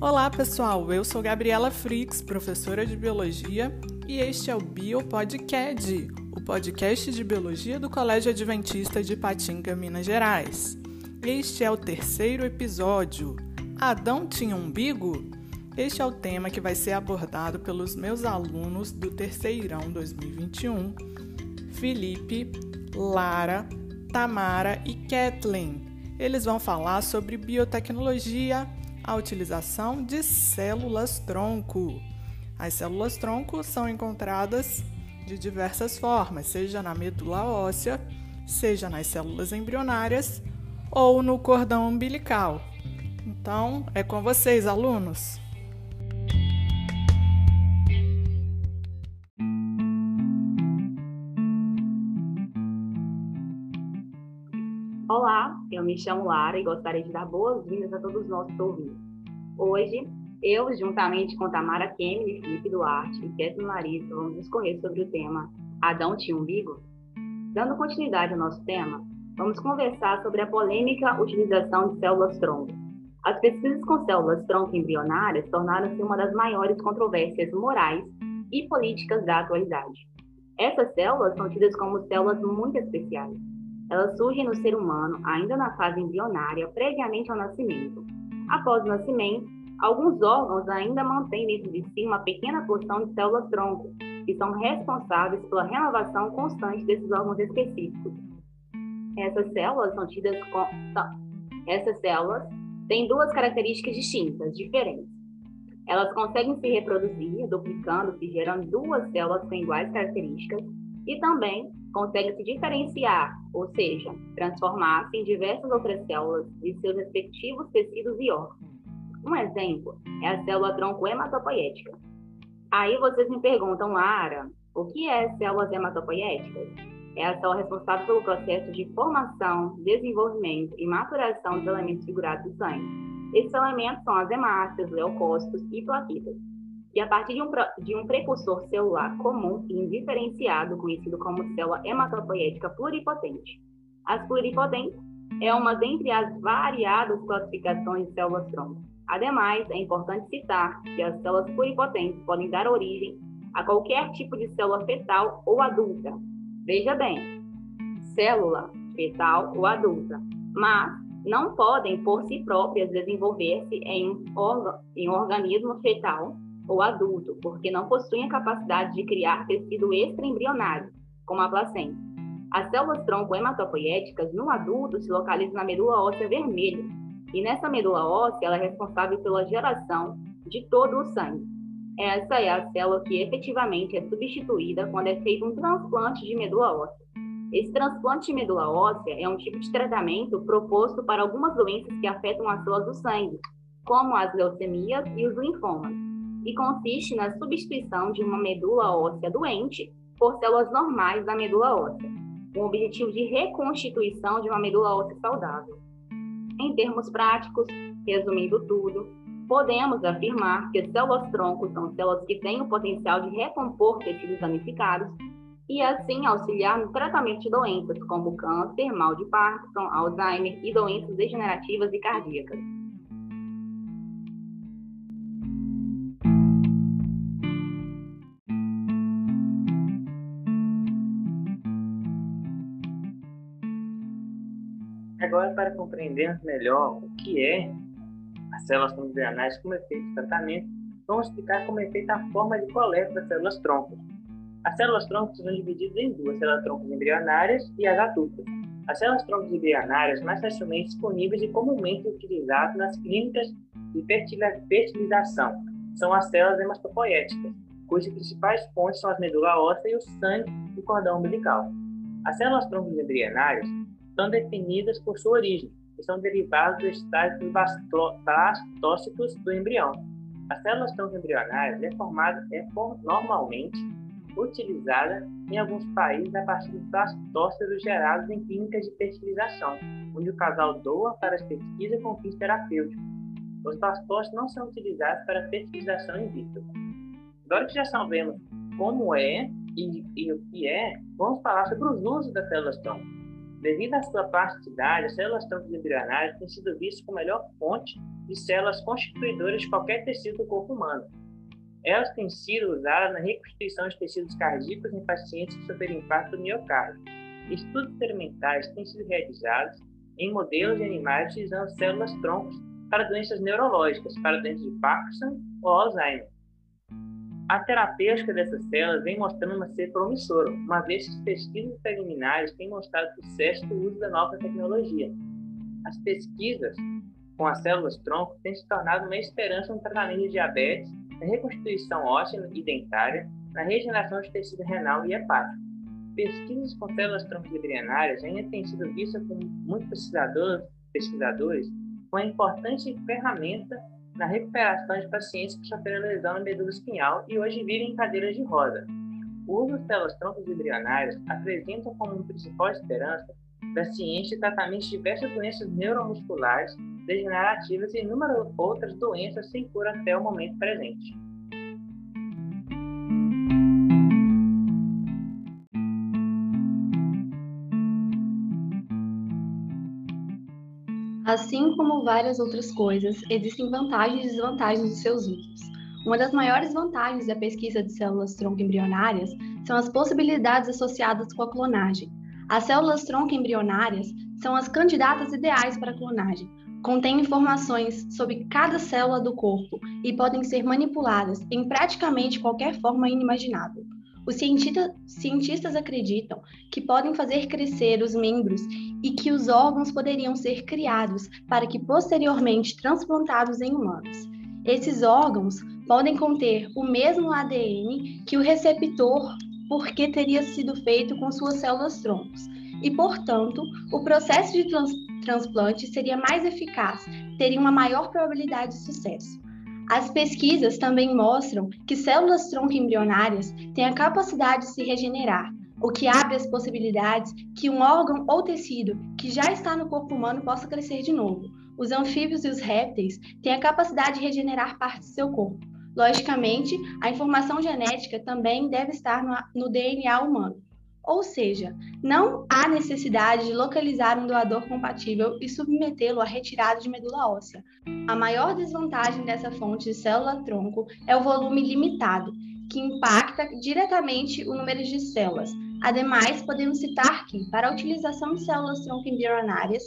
Olá, pessoal. Eu sou Gabriela Frix, professora de biologia, e este é o BioPodcast, o podcast de biologia do Colégio Adventista de Patinga, Minas Gerais. Este é o terceiro episódio. Adão tinha umbigo? Este é o tema que vai ser abordado pelos meus alunos do Terceirão 2021, Felipe, Lara, Tamara e Kathleen. Eles vão falar sobre biotecnologia, a utilização de células-tronco. As células-tronco são encontradas de diversas formas, seja na medula óssea, seja nas células embrionárias ou no cordão umbilical. Então, é com vocês, alunos! Olá, eu me chamo Lara e gostaria de dar boas-vindas a todos os nossos ouvintes. Hoje, eu, juntamente com Tamara Kemily, Felipe Duarte e Kézia Larissa, vamos discorrer sobre o tema Adão tinha umbigo? Dando continuidade ao nosso tema, vamos conversar sobre a polêmica utilização de células-tronco. As pesquisas com células-tronco embrionárias tornaram-se uma das maiores controvérsias morais e políticas da atualidade. Essas células são tidas como células muito especiais elas surgem no ser humano ainda na fase embrionária, previamente ao nascimento. Após o nascimento, alguns órgãos ainda mantêm dentro de si uma pequena porção de células-tronco, que são responsáveis pela renovação constante desses órgãos específicos. Essas células são tidas com... Essas células têm duas características distintas, diferentes. Elas conseguem se reproduzir, duplicando-se, gerando duas células com iguais características, e também consegue se diferenciar, ou seja, transformar-se em diversas outras células de seus respectivos tecidos e órgãos. Um exemplo é a célula tronco hematopoética. Aí vocês me perguntam, Lara, o que é células hematopoéticas? É a célula responsável pelo processo de formação, desenvolvimento e maturação dos elementos figurados do sangue. Esses elementos são as hemácias, leucócitos e plaquetas e a partir de um, de um precursor celular comum e indiferenciado, conhecido como célula hematopoética pluripotente. As pluripotentes é uma dentre as variadas classificações de células-tronco. Ademais, é importante citar que as células pluripotentes podem dar origem a qualquer tipo de célula fetal ou adulta. Veja bem, célula fetal ou adulta, mas não podem por si próprias desenvolver-se em, em organismo fetal ou adulto, porque não possuem a capacidade de criar tecido extraembrionário, como a placenta. As células tronco hematopoéticas no adulto se localizam na medula óssea vermelha, e nessa medula óssea ela é responsável pela geração de todo o sangue. Essa é a célula que efetivamente é substituída quando é feito um transplante de medula óssea. Esse transplante de medula óssea é um tipo de tratamento proposto para algumas doenças que afetam as células do sangue, como as leucemias e os linfomas e consiste na substituição de uma medula óssea doente por células normais da medula óssea, com o objetivo de reconstituição de uma medula óssea saudável. Em termos práticos, resumindo tudo, podemos afirmar que células-tronco são células que têm o potencial de recompor tecidos danificados e assim auxiliar no tratamento de doenças como câncer, mal de Parkinson, Alzheimer e doenças degenerativas e cardíacas. Para compreendermos melhor o que é as células embrionárias como efeito de tratamento, vamos explicar como é feita a forma de coleta das células troncos. As células troncos são divididas em duas, células troncos embrionárias e as adultas. As células troncos embrionárias mais facilmente disponíveis e comumente utilizadas nas clínicas de fertilização são as células hematopoéticas, cujas principais fontes são as medula óssea e o sangue do cordão umbilical. As células troncos embrionárias são definidas por sua origem e são derivadas do estágio dos blastócitos do embrião. As células embrionárias é formada é normalmente utilizada em alguns países a partir dos blastócitos gerados em clínicas de fertilização, onde o casal doa para as pesquisas com fins terapêuticos. Os blastócitos não são utilizados para fertilização in vitro. Agora que já sabemos como é e, e o que é, vamos falar sobre os usos das células-tronco. Devido à sua plasticidade, as células troncos embrionárias têm sido vistas como a melhor fonte de células constituidoras de qualquer tecido do corpo humano. Elas têm sido usadas na reconstituição de tecidos cardíacos em pacientes que sofreram impacto do miocárdio. Estudos experimentais têm sido realizados em modelos de animais utilizando células troncos para doenças neurológicas, para doenças de Parkinson ou Alzheimer. A terapêutica dessas células vem mostrando ser promissora, uma vez que as pesquisas preliminares têm mostrado sucesso do uso da nova tecnologia. As pesquisas com as células-tronco têm se tornado uma esperança no tratamento de diabetes, na reconstituição óssea e dentária, na regeneração de tecido renal e hepático. Pesquisas com células-tronco embrionárias ainda têm sido vistas por muitos pesquisadores, pesquisadores uma importante ferramenta na recuperação de pacientes que sofreram lesão na medula espinhal e hoje vivem em cadeiras de roda. O uso de células-troncos embrionárias apresenta como principal esperança da ciência de tratamento de diversas doenças neuromusculares, degenerativas e inúmeras outras doenças sem cura até o momento presente. Assim como várias outras coisas, existem vantagens e desvantagens de seus usos. Uma das maiores vantagens da pesquisa de células-tronco embrionárias são as possibilidades associadas com a clonagem. As células-tronco embrionárias são as candidatas ideais para a clonagem. Contêm informações sobre cada célula do corpo e podem ser manipuladas em praticamente qualquer forma inimaginável. Os cientista, cientistas acreditam que podem fazer crescer os membros e que os órgãos poderiam ser criados para que posteriormente transplantados em humanos. Esses órgãos podem conter o mesmo ADN que o receptor, porque teria sido feito com suas células troncos. E, portanto, o processo de trans transplante seria mais eficaz, teria uma maior probabilidade de sucesso. As pesquisas também mostram que células tronco embrionárias têm a capacidade de se regenerar, o que abre as possibilidades que um órgão ou tecido que já está no corpo humano possa crescer de novo. Os anfíbios e os répteis têm a capacidade de regenerar partes do seu corpo. Logicamente, a informação genética também deve estar no, DNA humano. Ou seja, não há necessidade de localizar um doador compatível e submetê-lo à retirada de medula óssea. A maior desvantagem dessa fonte de célula-tronco é o volume limitado, que impacta diretamente o número de células. Ademais, podemos citar que, para a utilização de células-tronco embrionárias,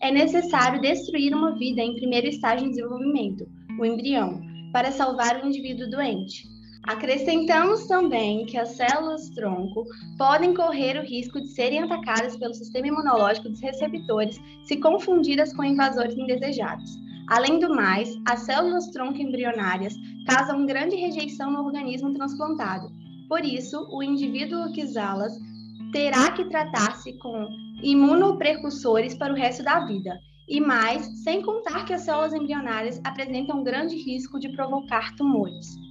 é necessário destruir uma vida em primeiro estágio de desenvolvimento, o embrião, para salvar o indivíduo doente. Acrescentamos também que as células-tronco podem correr o risco de serem atacadas pelo sistema imunológico dos receptores se confundidas com invasores indesejados. Além do mais, as células-tronco embrionárias causam grande rejeição no organismo transplantado. Por isso, o indivíduo que usá-las terá que tratar-se com imunoprecursores para o resto da vida. E mais, sem contar que as células embrionárias apresentam grande risco de provocar tumores.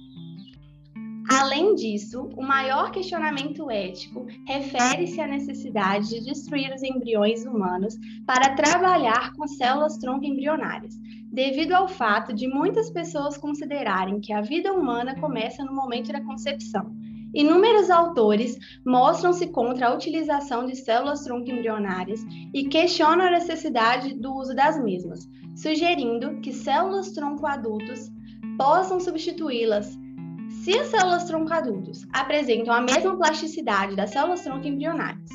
Além disso, o maior questionamento ético refere-se à necessidade de destruir os embriões humanos para trabalhar com células tronco embrionárias, devido ao fato de muitas pessoas considerarem que a vida humana começa no momento da concepção. Inúmeros autores mostram-se contra a utilização de células tronco embrionárias e questionam a necessidade do uso das mesmas, sugerindo que células tronco adultos possam substituí-las se as células tronco adultos apresentam a mesma plasticidade das células tronco embrionárias,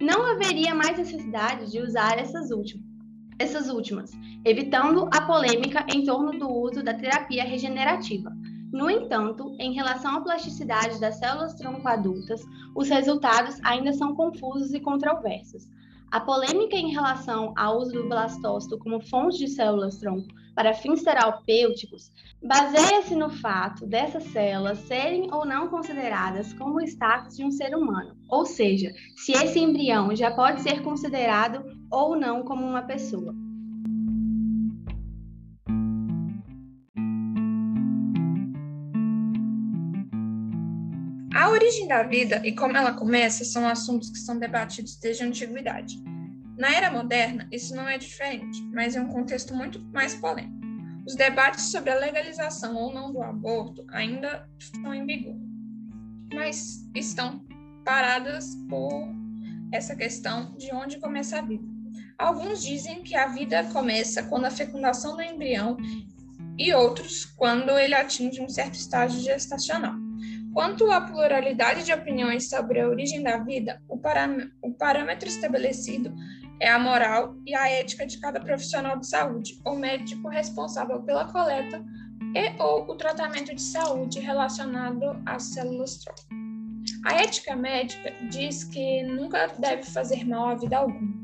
não haveria mais necessidade de usar essas últimas, essas últimas, evitando a polêmica em torno do uso da terapia regenerativa. No entanto, em relação à plasticidade das células tronco adultas, os resultados ainda são confusos e controversos. A polêmica em relação ao uso do blastócito como fonte de células tronco para fins terapêuticos baseia-se no fato dessas células serem ou não consideradas como o status de um ser humano, ou seja, se esse embrião já pode ser considerado ou não como uma pessoa. A origem da vida e como ela começa são assuntos que são debatidos desde a antiguidade. Na era moderna, isso não é diferente, mas é um contexto muito mais polêmico. Os debates sobre a legalização ou não do aborto ainda estão em vigor, mas estão paradas por essa questão de onde começa a vida. Alguns dizem que a vida começa quando a fecundação do embrião e outros quando ele atinge um certo estágio gestacional. Quanto à pluralidade de opiniões sobre a origem da vida, o, o parâmetro estabelecido é a moral e a ética de cada profissional de saúde ou médico responsável pela coleta e ou o tratamento de saúde relacionado às células tronco. A ética médica diz que nunca deve fazer mal à vida alguma.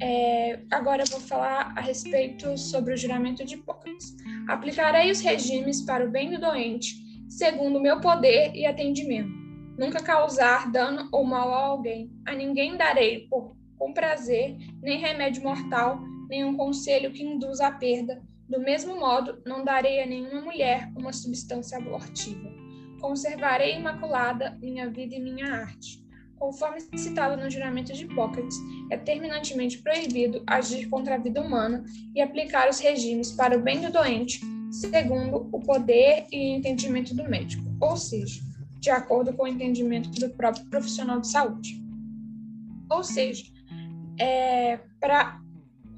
É, agora eu vou falar a respeito sobre o juramento de Hipócrates. Aplicarei os regimes para o bem do doente, segundo o meu poder e atendimento. Nunca causar dano ou mal a alguém. A ninguém darei por, com prazer nem remédio mortal, nem um conselho que induza a perda. Do mesmo modo, não darei a nenhuma mulher uma substância abortiva. Conservarei imaculada minha vida e minha arte. Conforme citado no juramento de Hipócrates, é terminantemente proibido agir contra a vida humana e aplicar os regimes para o bem do doente, segundo o poder e entendimento do médico, ou seja, de acordo com o entendimento do próprio profissional de saúde. Ou seja, é, para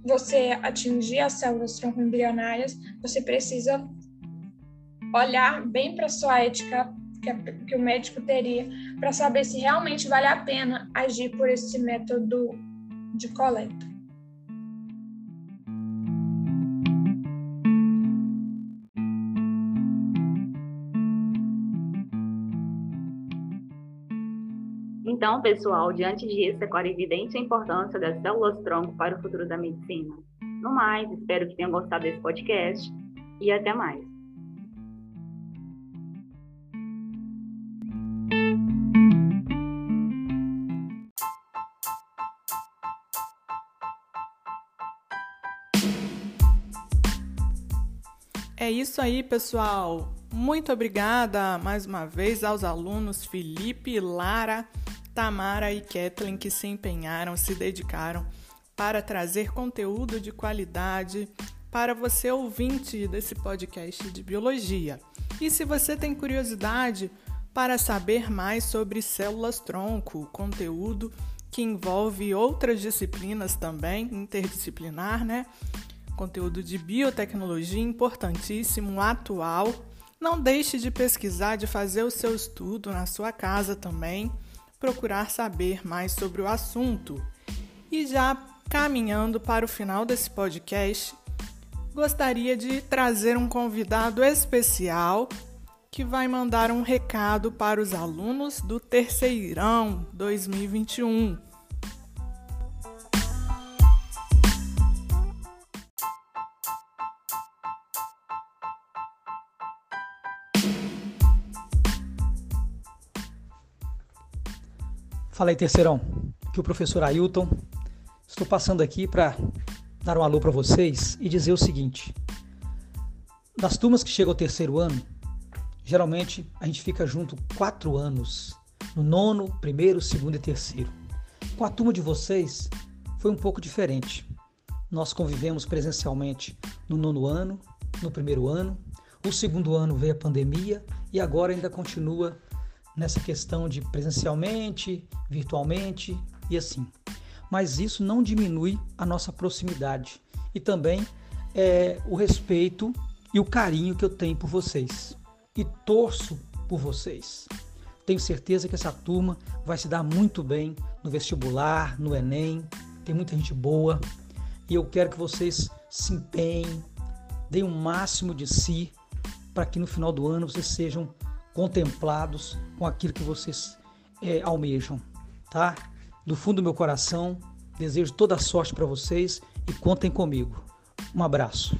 você atingir as células troncoembrionárias, você precisa olhar bem para sua ética que, que o médico teria para saber se realmente vale a pena agir por esse método de coleta. Então, pessoal, diante disso, é claro evidente a importância das células-tronco para o futuro da medicina. No mais, espero que tenham gostado desse podcast e até mais. É isso aí, pessoal. Muito obrigada mais uma vez aos alunos Felipe, Lara, Tamara e Kathleen que se empenharam, se dedicaram para trazer conteúdo de qualidade para você ouvinte desse podcast de biologia. E se você tem curiosidade para saber mais sobre células tronco, conteúdo que envolve outras disciplinas também, interdisciplinar, né? conteúdo de biotecnologia importantíssimo, atual. Não deixe de pesquisar, de fazer o seu estudo na sua casa também, procurar saber mais sobre o assunto. E já caminhando para o final desse podcast, gostaria de trazer um convidado especial que vai mandar um recado para os alunos do Terceirão 2021. Fala aí, terceirão. Aqui é o professor Ailton. Estou passando aqui para dar um alô para vocês e dizer o seguinte: das turmas que chegam ao terceiro ano, geralmente a gente fica junto quatro anos, no nono, primeiro, segundo e terceiro. Com a turma de vocês foi um pouco diferente. Nós convivemos presencialmente no nono ano, no primeiro ano, o segundo ano veio a pandemia e agora ainda continua nessa questão de presencialmente, virtualmente e assim. Mas isso não diminui a nossa proximidade e também é, o respeito e o carinho que eu tenho por vocês e torço por vocês. Tenho certeza que essa turma vai se dar muito bem no vestibular, no Enem. Tem muita gente boa e eu quero que vocês se empenhem, deem o máximo de si para que no final do ano vocês sejam contemplados com aquilo que vocês é, almejam, tá? Do fundo do meu coração, desejo toda a sorte para vocês e contem comigo. Um abraço.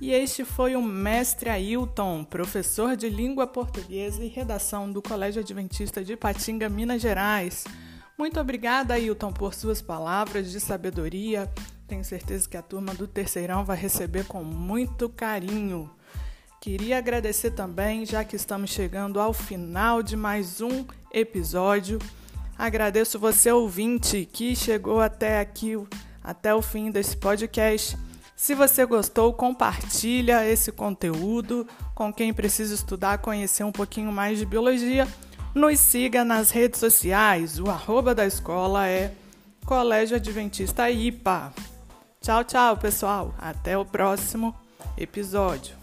E este foi o mestre Ailton, professor de língua portuguesa e redação do Colégio Adventista de Patinga, Minas Gerais. Muito obrigada, Ailton, por suas palavras de sabedoria. Tenho certeza que a turma do Terceirão vai receber com muito carinho. Queria agradecer também, já que estamos chegando ao final de mais um episódio. Agradeço você, ouvinte, que chegou até aqui, até o fim desse podcast. Se você gostou, compartilha esse conteúdo com quem precisa estudar, conhecer um pouquinho mais de biologia. Nos siga nas redes sociais. O arroba da escola é Colégio Adventista IPA. Tchau, tchau, pessoal. Até o próximo episódio.